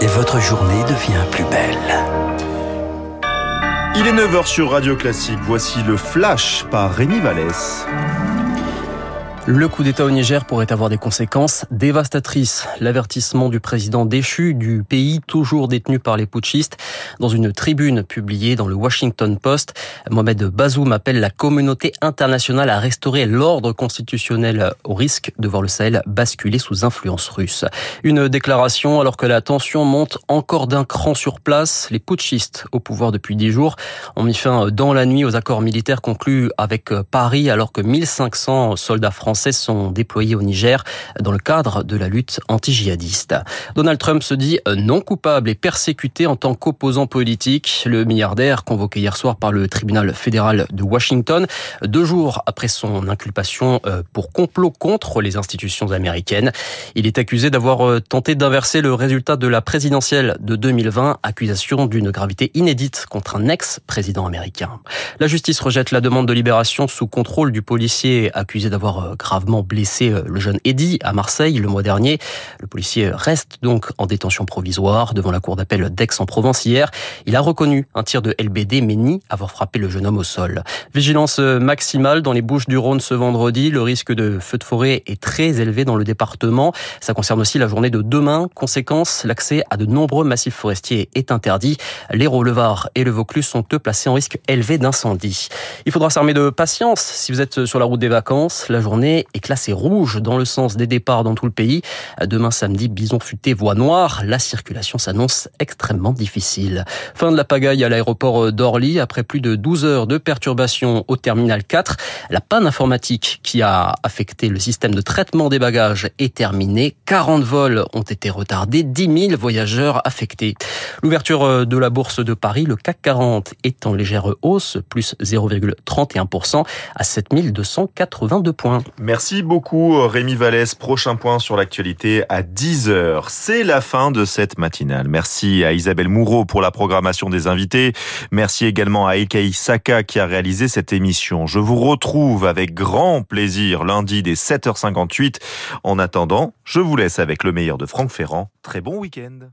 Et votre journée devient plus belle. Il est 9h sur Radio Classique. Voici le Flash par Rémi Vallès. Le coup d'État au Niger pourrait avoir des conséquences dévastatrices. L'avertissement du président déchu du pays, toujours détenu par les putschistes, dans une tribune publiée dans le Washington Post, Mohamed Bazoum appelle la communauté internationale à restaurer l'ordre constitutionnel au risque de voir le Sahel basculer sous influence russe. Une déclaration alors que la tension monte encore d'un cran sur place. Les putschistes au pouvoir depuis dix jours ont mis fin dans la nuit aux accords militaires conclus avec Paris alors que 1500 soldats français français sont déployés au Niger dans le cadre de la lutte anti-djihadiste. Donald Trump se dit non coupable et persécuté en tant qu'opposant politique. Le milliardaire, convoqué hier soir par le tribunal fédéral de Washington, deux jours après son inculpation euh, pour complot contre les institutions américaines. Il est accusé d'avoir euh, tenté d'inverser le résultat de la présidentielle de 2020, accusation d'une gravité inédite contre un ex-président américain. La justice rejette la demande de libération sous contrôle du policier accusé d'avoir euh, gravement blessé euh, le jeune Eddy à Marseille le mois dernier. Le policier reste donc en détention provisoire devant la cour d'appel d'Aix-en-Provence hier. Il a reconnu un tir de LBD mais nie avoir frappé le jeune homme au sol. Vigilance maximale dans les Bouches du Rhône ce vendredi. Le risque de feu de forêt est très élevé dans le département. Ça concerne aussi la journée de demain. Conséquence, l'accès à de nombreux massifs forestiers est interdit. L'Hérault, le Var et le Vaucluse sont eux placés en risque élevé d'incendie. Il faudra s'armer de patience si vous êtes sur la route des vacances. La journée est classé rouge dans le sens des départs dans tout le pays. Demain samedi, Bison futé, voie noire. La circulation s'annonce extrêmement difficile. Fin de la pagaille à l'aéroport d'Orly après plus de 12 heures de perturbation au terminal 4. La panne informatique qui a affecté le système de traitement des bagages est terminée. 40 vols ont été retardés, 10 000 voyageurs affectés. L'ouverture de la bourse de Paris, le CAC 40 est en légère hausse, plus 0,31% à 7282 points. Merci beaucoup Rémi Vallès. Prochain point sur l'actualité à 10h. C'est la fin de cette matinale. Merci à Isabelle Moureau pour la programmation des invités. Merci également à Ekei Saka qui a réalisé cette émission. Je vous retrouve avec grand plaisir lundi dès 7h58. En attendant, je vous laisse avec le meilleur de Franck Ferrand. Très bon week-end.